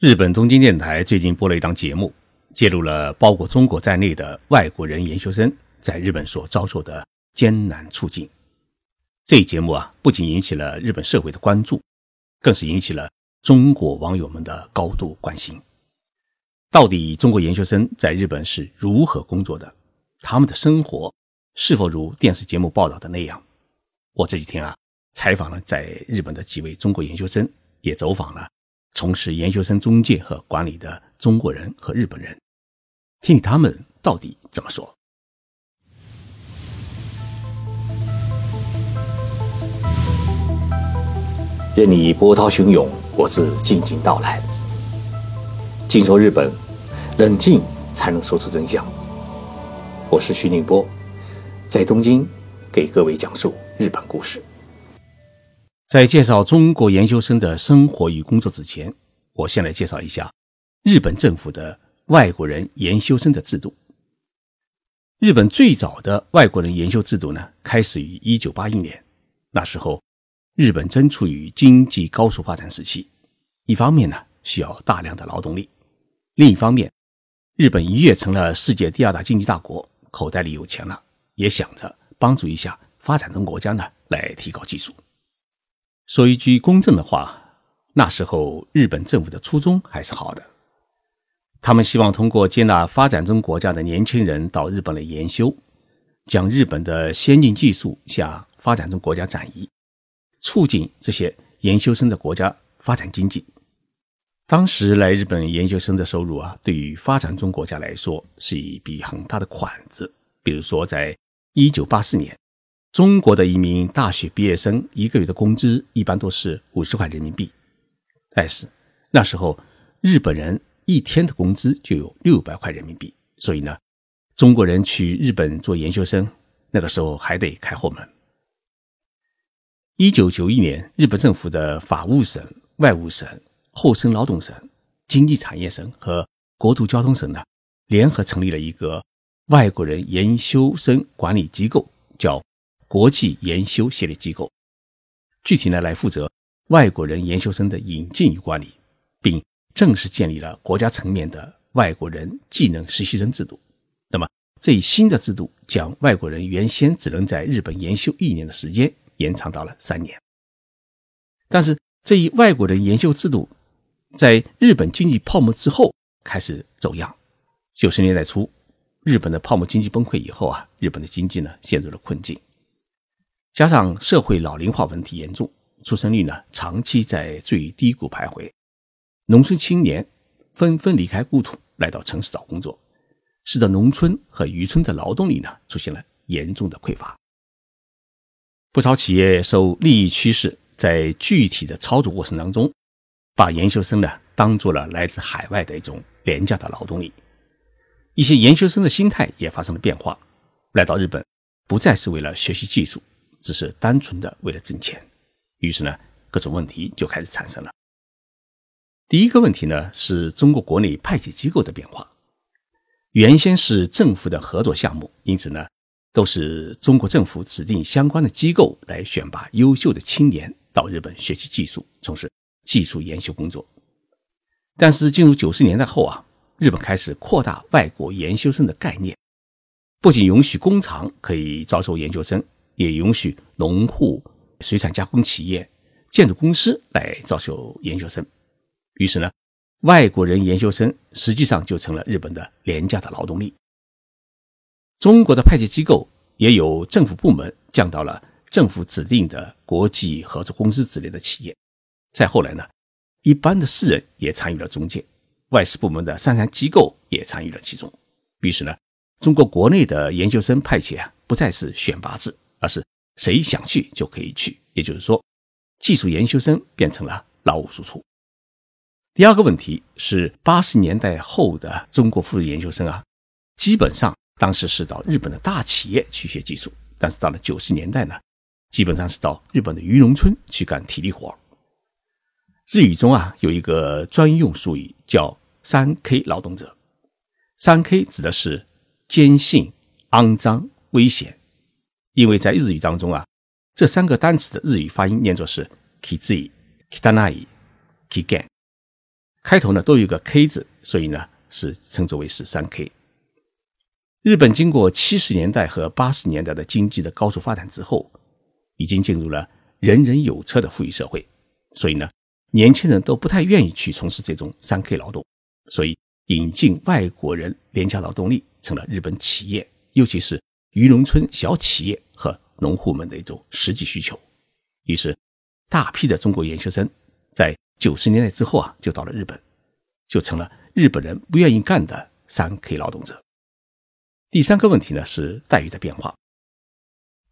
日本东京电台最近播了一档节目，揭露了包括中国在内的外国人研究生在日本所遭受的艰难处境。这一节目啊，不仅引起了日本社会的关注，更是引起了中国网友们的高度关心。到底中国研究生在日本是如何工作的？他们的生活是否如电视节目报道的那样？我这几天啊，采访了在日本的几位中国研究生，也走访了。从事研究生中介和管理的中国人和日本人，听听他们到底怎么说。任你波涛汹涌，我自静静到来。静说日本，冷静才能说出真相。我是徐宁波，在东京给各位讲述日本故事。在介绍中国研究生的生活与工作之前，我先来介绍一下日本政府的外国人研修生的制度。日本最早的外国人研修制度呢，开始于一九八一年。那时候，日本正处于经济高速发展时期，一方面呢需要大量的劳动力，另一方面，日本一跃成了世界第二大经济大国，口袋里有钱了，也想着帮助一下发展中国家呢来提高技术。说一句公正的话，那时候日本政府的初衷还是好的。他们希望通过接纳发展中国家的年轻人到日本来研修，将日本的先进技术向发展中国家转移，促进这些研修生的国家发展经济。当时来日本研究生的收入啊，对于发展中国家来说是一笔很大的款子。比如说，在一九八四年。中国的一名大学毕业生一个月的工资一般都是五十块人民币，但是那时候日本人一天的工资就有六百块人民币，所以呢，中国人去日本做研究生，那个时候还得开后门。一九九一年，日本政府的法务省、外务省、厚生劳动省、经济产业省和国土交通省呢，联合成立了一个外国人研修生管理机构，叫。国际研修协力机构，具体呢来负责外国人研修生的引进与管理，并正式建立了国家层面的外国人技能实习生制度。那么这一新的制度将外国人原先只能在日本研修一年的时间延长到了三年。但是这一外国人研修制度在日本经济泡沫之后开始走样。九十年代初，日本的泡沫经济崩溃以后啊，日本的经济呢陷入了困境。加上社会老龄化问题严重，出生率呢长期在最低谷徘徊，农村青年纷纷离开故土来到城市找工作，使得农村和渔村的劳动力呢出现了严重的匮乏。不少企业受利益驱使，在具体的操作过程当中，把研修生呢当做了来自海外的一种廉价的劳动力。一些研修生的心态也发生了变化，来到日本不再是为了学习技术。只是单纯的为了挣钱，于是呢，各种问题就开始产生了。第一个问题呢，是中国国内派遣机构的变化。原先是政府的合作项目，因此呢，都是中国政府指定相关的机构来选拔优秀的青年到日本学习技术，从事技术研修工作。但是进入九十年代后啊，日本开始扩大外国研修生的概念，不仅允许工厂可以招收研究生。也允许农户、水产加工企业、建筑公司来招收研究生。于是呢，外国人研究生实际上就成了日本的廉价的劳动力。中国的派遣机构也有政府部门降到了政府指定的国际合作公司之类的企业。再后来呢，一般的私人也参与了中介，外事部门的生产机构也参与了其中。于是呢，中国国内的研究生派遣啊，不再是选拔制。而是谁想去就可以去，也就是说，技术研修生变成了劳务输出。第二个问题是，八十年代后的中国妇孺研究生啊，基本上当时是到日本的大企业去学技术，但是到了九十年代呢，基本上是到日本的渔农村去干体力活。日语中啊有一个专用术语叫“三 K 劳动者”，三 K 指的是坚信、肮脏、危险。因为在日语当中啊，这三个单词的日语发音念作是 “kizi”、“kitanai”、“kigen”。开头呢都有一个 K 字，所以呢是称作为是三 K。日本经过七十年代和八十年代的经济的高速发展之后，已经进入了人人有车的富裕社会，所以呢，年轻人都不太愿意去从事这种三 K 劳动，所以引进外国人廉价劳动力成了日本企业，尤其是渔农村小企业农户们的一种实际需求。于是，大批的中国研究生在九十年代之后啊，就到了日本，就成了日本人不愿意干的三 K 劳动者。第三个问题呢是待遇的变化。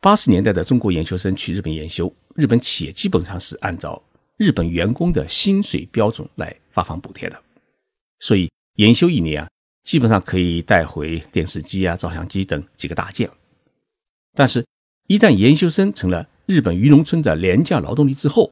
八十年代的中国研究生去日本研修，日本企业基本上是按照日本员工的薪水标准来发放补贴的，所以研修一年啊，基本上可以带回电视机啊、照相机等几个大件。但是，一旦研修生成了日本渔农村的廉价劳动力之后，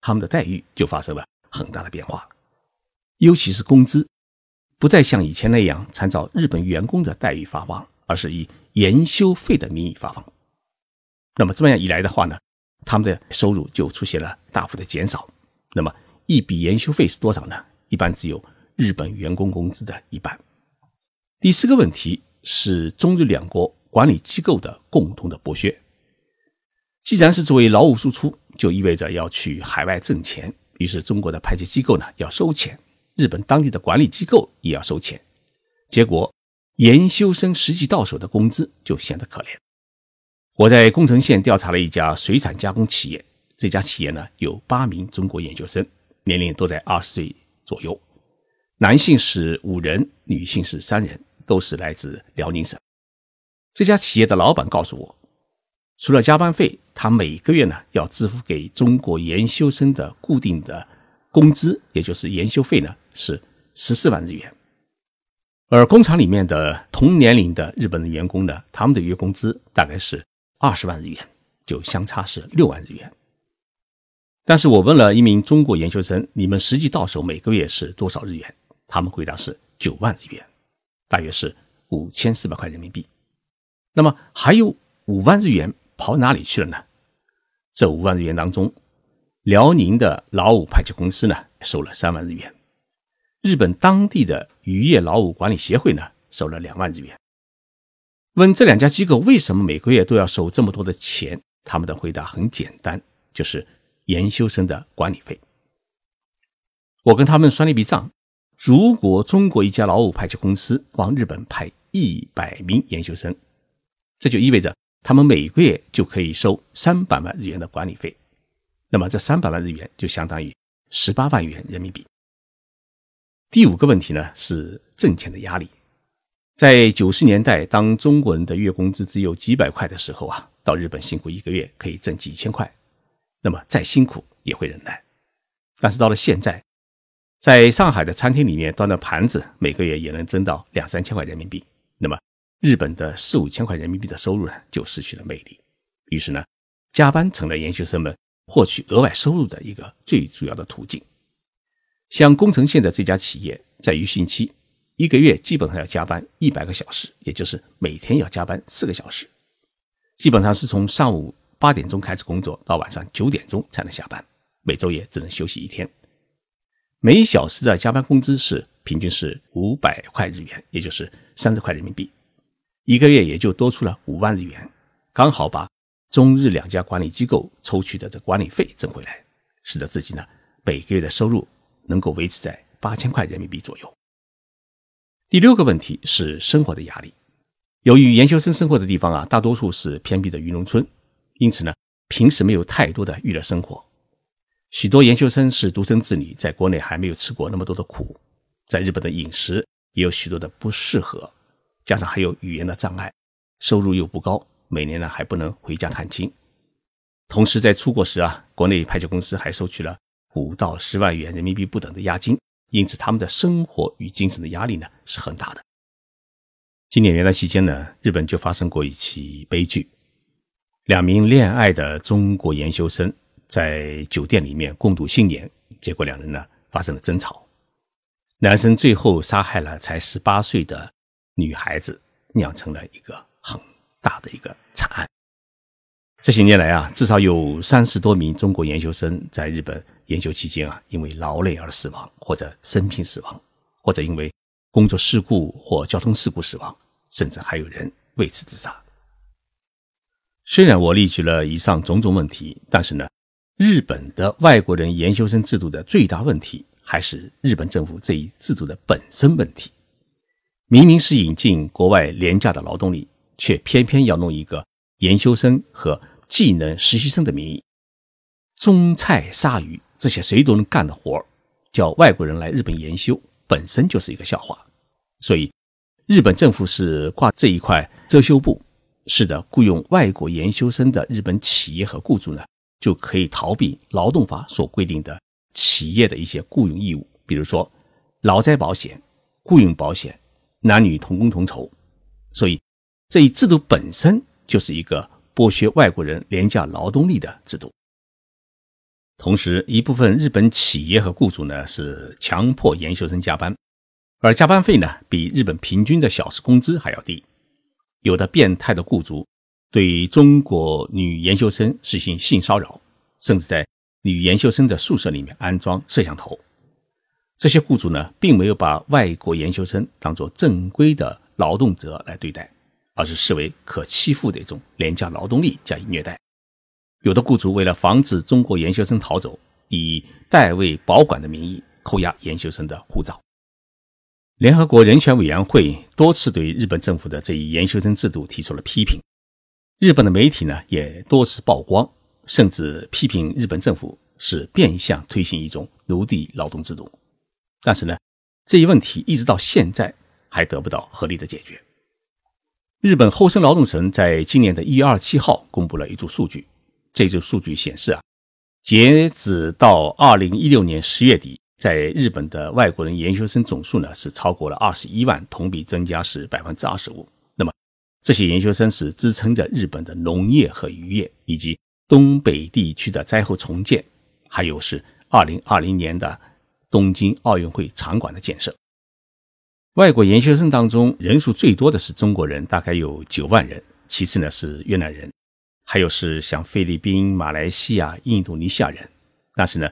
他们的待遇就发生了很大的变化，尤其是工资，不再像以前那样参照日本员工的待遇发放，而是以研修费的名义发放。那么这么样一来的话呢，他们的收入就出现了大幅的减少。那么一笔研修费是多少呢？一般只有日本员工工资的一半。第四个问题是中日两国管理机构的共同的剥削。既然是作为劳务输出，就意味着要去海外挣钱，于是中国的派遣机构呢要收钱，日本当地的管理机构也要收钱，结果研修生实际到手的工资就显得可怜。我在宫城县调查了一家水产加工企业，这家企业呢有八名中国研究生，年龄都在二十岁左右，男性是五人，女性是三人，都是来自辽宁省。这家企业的老板告诉我，除了加班费，他每个月呢要支付给中国研修生的固定的工资，也就是研修费呢是十四万日元。而工厂里面的同年龄的日本的员工呢，他们的月工资大概是。二十万日元，就相差是六万日元。但是我问了一名中国研究生，你们实际到手每个月是多少日元？他们回答是九万日元，大约是五千四百块人民币。那么还有五万日元跑哪里去了呢？这五万日元当中，辽宁的劳务派遣公司呢收了三万日元，日本当地的渔业劳务管理协会呢收了两万日元。问这两家机构为什么每个月都要收这么多的钱？他们的回答很简单，就是研修生的管理费。我跟他们算了一笔账：如果中国一家劳务派遣公司往日本派一百名研修生，这就意味着他们每个月就可以收三百万日元的管理费。那么这三百万日元就相当于十八万元人民币。第五个问题呢是挣钱的压力。在九十年代，当中国人的月工资只有几百块的时候啊，到日本辛苦一个月可以挣几千块，那么再辛苦也会忍耐。但是到了现在，在上海的餐厅里面端的盘子，每个月也能挣到两三千块人民币，那么日本的四五千块人民币的收入呢，就失去了魅力。于是呢，加班成了研究生们获取额外收入的一个最主要的途径。像宫城县的这家企业，在于汛期。一个月基本上要加班一百个小时，也就是每天要加班四个小时，基本上是从上午八点钟开始工作，到晚上九点钟才能下班，每周也只能休息一天。每小时的加班工资是平均是五百块日元，也就是三十块人民币，一个月也就多出了五万日元，刚好把中日两家管理机构抽取的这管理费挣回来，使得自己呢每个月的收入能够维持在八千块人民币左右。第六个问题是生活的压力。由于研究生生活的地方啊，大多数是偏僻的渔农村，因此呢，平时没有太多的娱乐生活。许多研究生是独生子女，在国内还没有吃过那么多的苦，在日本的饮食也有许多的不适合，加上还有语言的障碍，收入又不高，每年呢还不能回家探亲。同时在出国时啊，国内派遣公司还收取了五到十万元人民币不等的押金。因此，他们的生活与精神的压力呢是很大的。今年元旦期间呢，日本就发生过一起悲剧：两名恋爱的中国研修生在酒店里面共度新年，结果两人呢发生了争吵，男生最后杀害了才十八岁的女孩子，酿成了一个很大的一个惨案。这些年来啊，至少有三十多名中国研究生在日本研究期间啊，因为劳累而死亡，或者生病死亡，或者因为工作事故或交通事故死亡，甚至还有人为此自杀。虽然我列举了以上种种问题，但是呢，日本的外国人研究生制度的最大问题还是日本政府这一制度的本身问题。明明是引进国外廉价的劳动力，却偏偏要弄一个。研修生和技能实习生的名义，种菜杀鱼这些谁都能干的活儿，叫外国人来日本研修，本身就是一个笑话。所以，日本政府是挂这一块遮羞布，是的，雇佣外国研修生的日本企业和雇主呢，就可以逃避劳动法所规定的企业的一些雇佣义务，比如说劳灾保险、雇佣保险、男女同工同酬。所以，这一制度本身。就是一个剥削外国人廉价劳动力的制度。同时，一部分日本企业和雇主呢是强迫研修生加班，而加班费呢比日本平均的小时工资还要低。有的变态的雇主对中国女研究生实行性骚扰，甚至在女研究生的宿舍里面安装摄像头。这些雇主呢，并没有把外国研究生当作正规的劳动者来对待。而是视为可欺负的一种廉价劳动力加以虐待。有的雇主为了防止中国研究生逃走，以代为保管的名义扣押研究生的护照。联合国人权委员会多次对日本政府的这一研修生制度提出了批评。日本的媒体呢也多次曝光，甚至批评日本政府是变相推行一种奴隶劳动制度。但是呢，这一问题一直到现在还得不到合理的解决。日本厚生劳动省在今年的一月二十七号公布了一组数据，这组数据显示啊，截止到二零一六年十月底，在日本的外国人研究生总数呢是超过了二十一万，同比增加是百分之二十五。那么这些研究生是支撑着日本的农业和渔业，以及东北地区的灾后重建，还有是二零二零年的东京奥运会场馆的建设。外国研究生当中，人数最多的是中国人，大概有九万人。其次呢是越南人，还有是像菲律宾、马来西亚、印度尼西亚人。但是呢，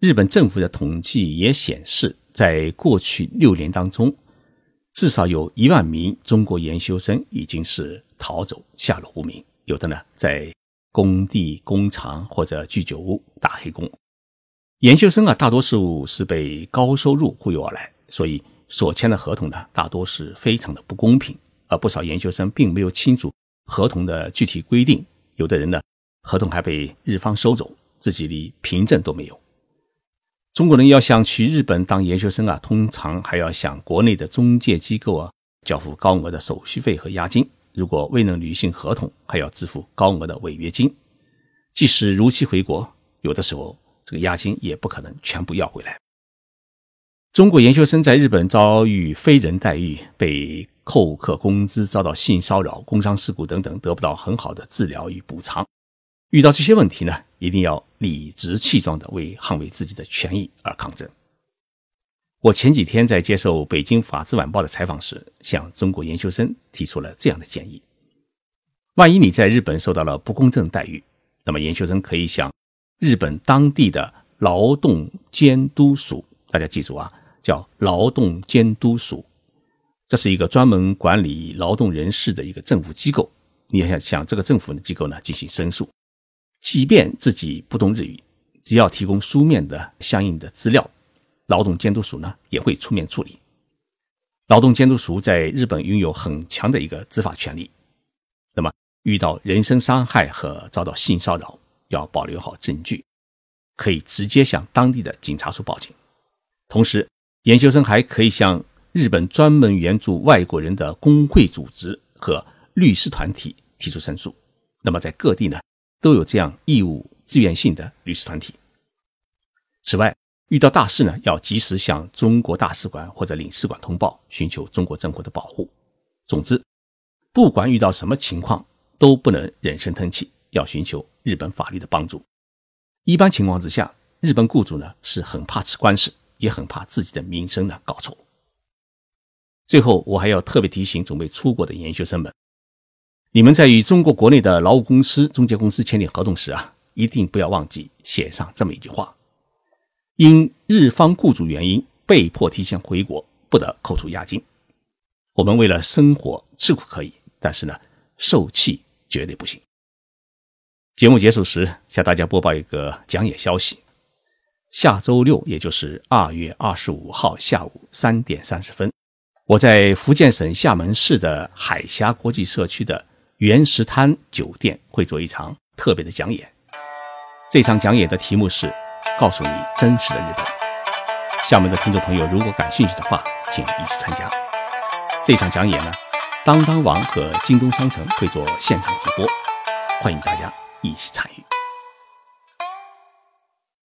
日本政府的统计也显示，在过去六年当中，至少有一万名中国研究生已经是逃走，下落不明。有的呢在工地、工厂或者居酒屋打黑工。研究生啊，大多数是被高收入忽悠而来，所以。所签的合同呢，大多是非常的不公平，而不少研究生并没有清楚合同的具体规定，有的人呢，合同还被日方收走，自己连凭证都没有。中国人要想去日本当研究生啊，通常还要向国内的中介机构啊交付高额的手续费和押金，如果未能履行合同，还要支付高额的违约金。即使如期回国，有的时候这个押金也不可能全部要回来。中国研究生在日本遭遇非人待遇，被扣克工资，遭到性骚扰、工伤事故等等，得不到很好的治疗与补偿。遇到这些问题呢，一定要理直气壮地为捍卫自己的权益而抗争。我前几天在接受北京法制晚报的采访时，向中国研究生提出了这样的建议：万一你在日本受到了不公正待遇，那么研究生可以向日本当地的劳动监督署。大家记住啊，叫劳动监督署，这是一个专门管理劳动人事的一个政府机构。你要想向这个政府的机构呢进行申诉，即便自己不懂日语，只要提供书面的相应的资料，劳动监督署呢也会出面处理。劳动监督署在日本拥有很强的一个执法权利。那么遇到人身伤害和遭到性骚扰，要保留好证据，可以直接向当地的警察署报警。同时，研究生还可以向日本专门援助外国人的工会组织和律师团体提出申诉。那么，在各地呢，都有这样义务自愿性的律师团体。此外，遇到大事呢，要及时向中国大使馆或者领事馆通报，寻求中国政府的保护。总之，不管遇到什么情况，都不能忍声吞气，要寻求日本法律的帮助。一般情况之下，日本雇主呢是很怕吃官司。也很怕自己的名声呢搞臭。最后，我还要特别提醒准备出国的研究生们：你们在与中国国内的劳务公司、中介公司签订合同时啊，一定不要忘记写上这么一句话：因日方雇主原因被迫提前回国，不得扣除押金。我们为了生活吃苦可以，但是呢，受气绝对不行。节目结束时，向大家播报一个讲演消息：下周六，也就是二月二十五号下午三点三十分，我在福建省厦门市的海峡国际社区的原石滩酒店会做一场特别的讲演。这场讲演的题目是“告诉你真实的日本”。厦门的听众朋友如果感兴趣的话，请一起参加。这场讲演呢，当当网和京东商城会做现场直播，欢迎大家一起参与。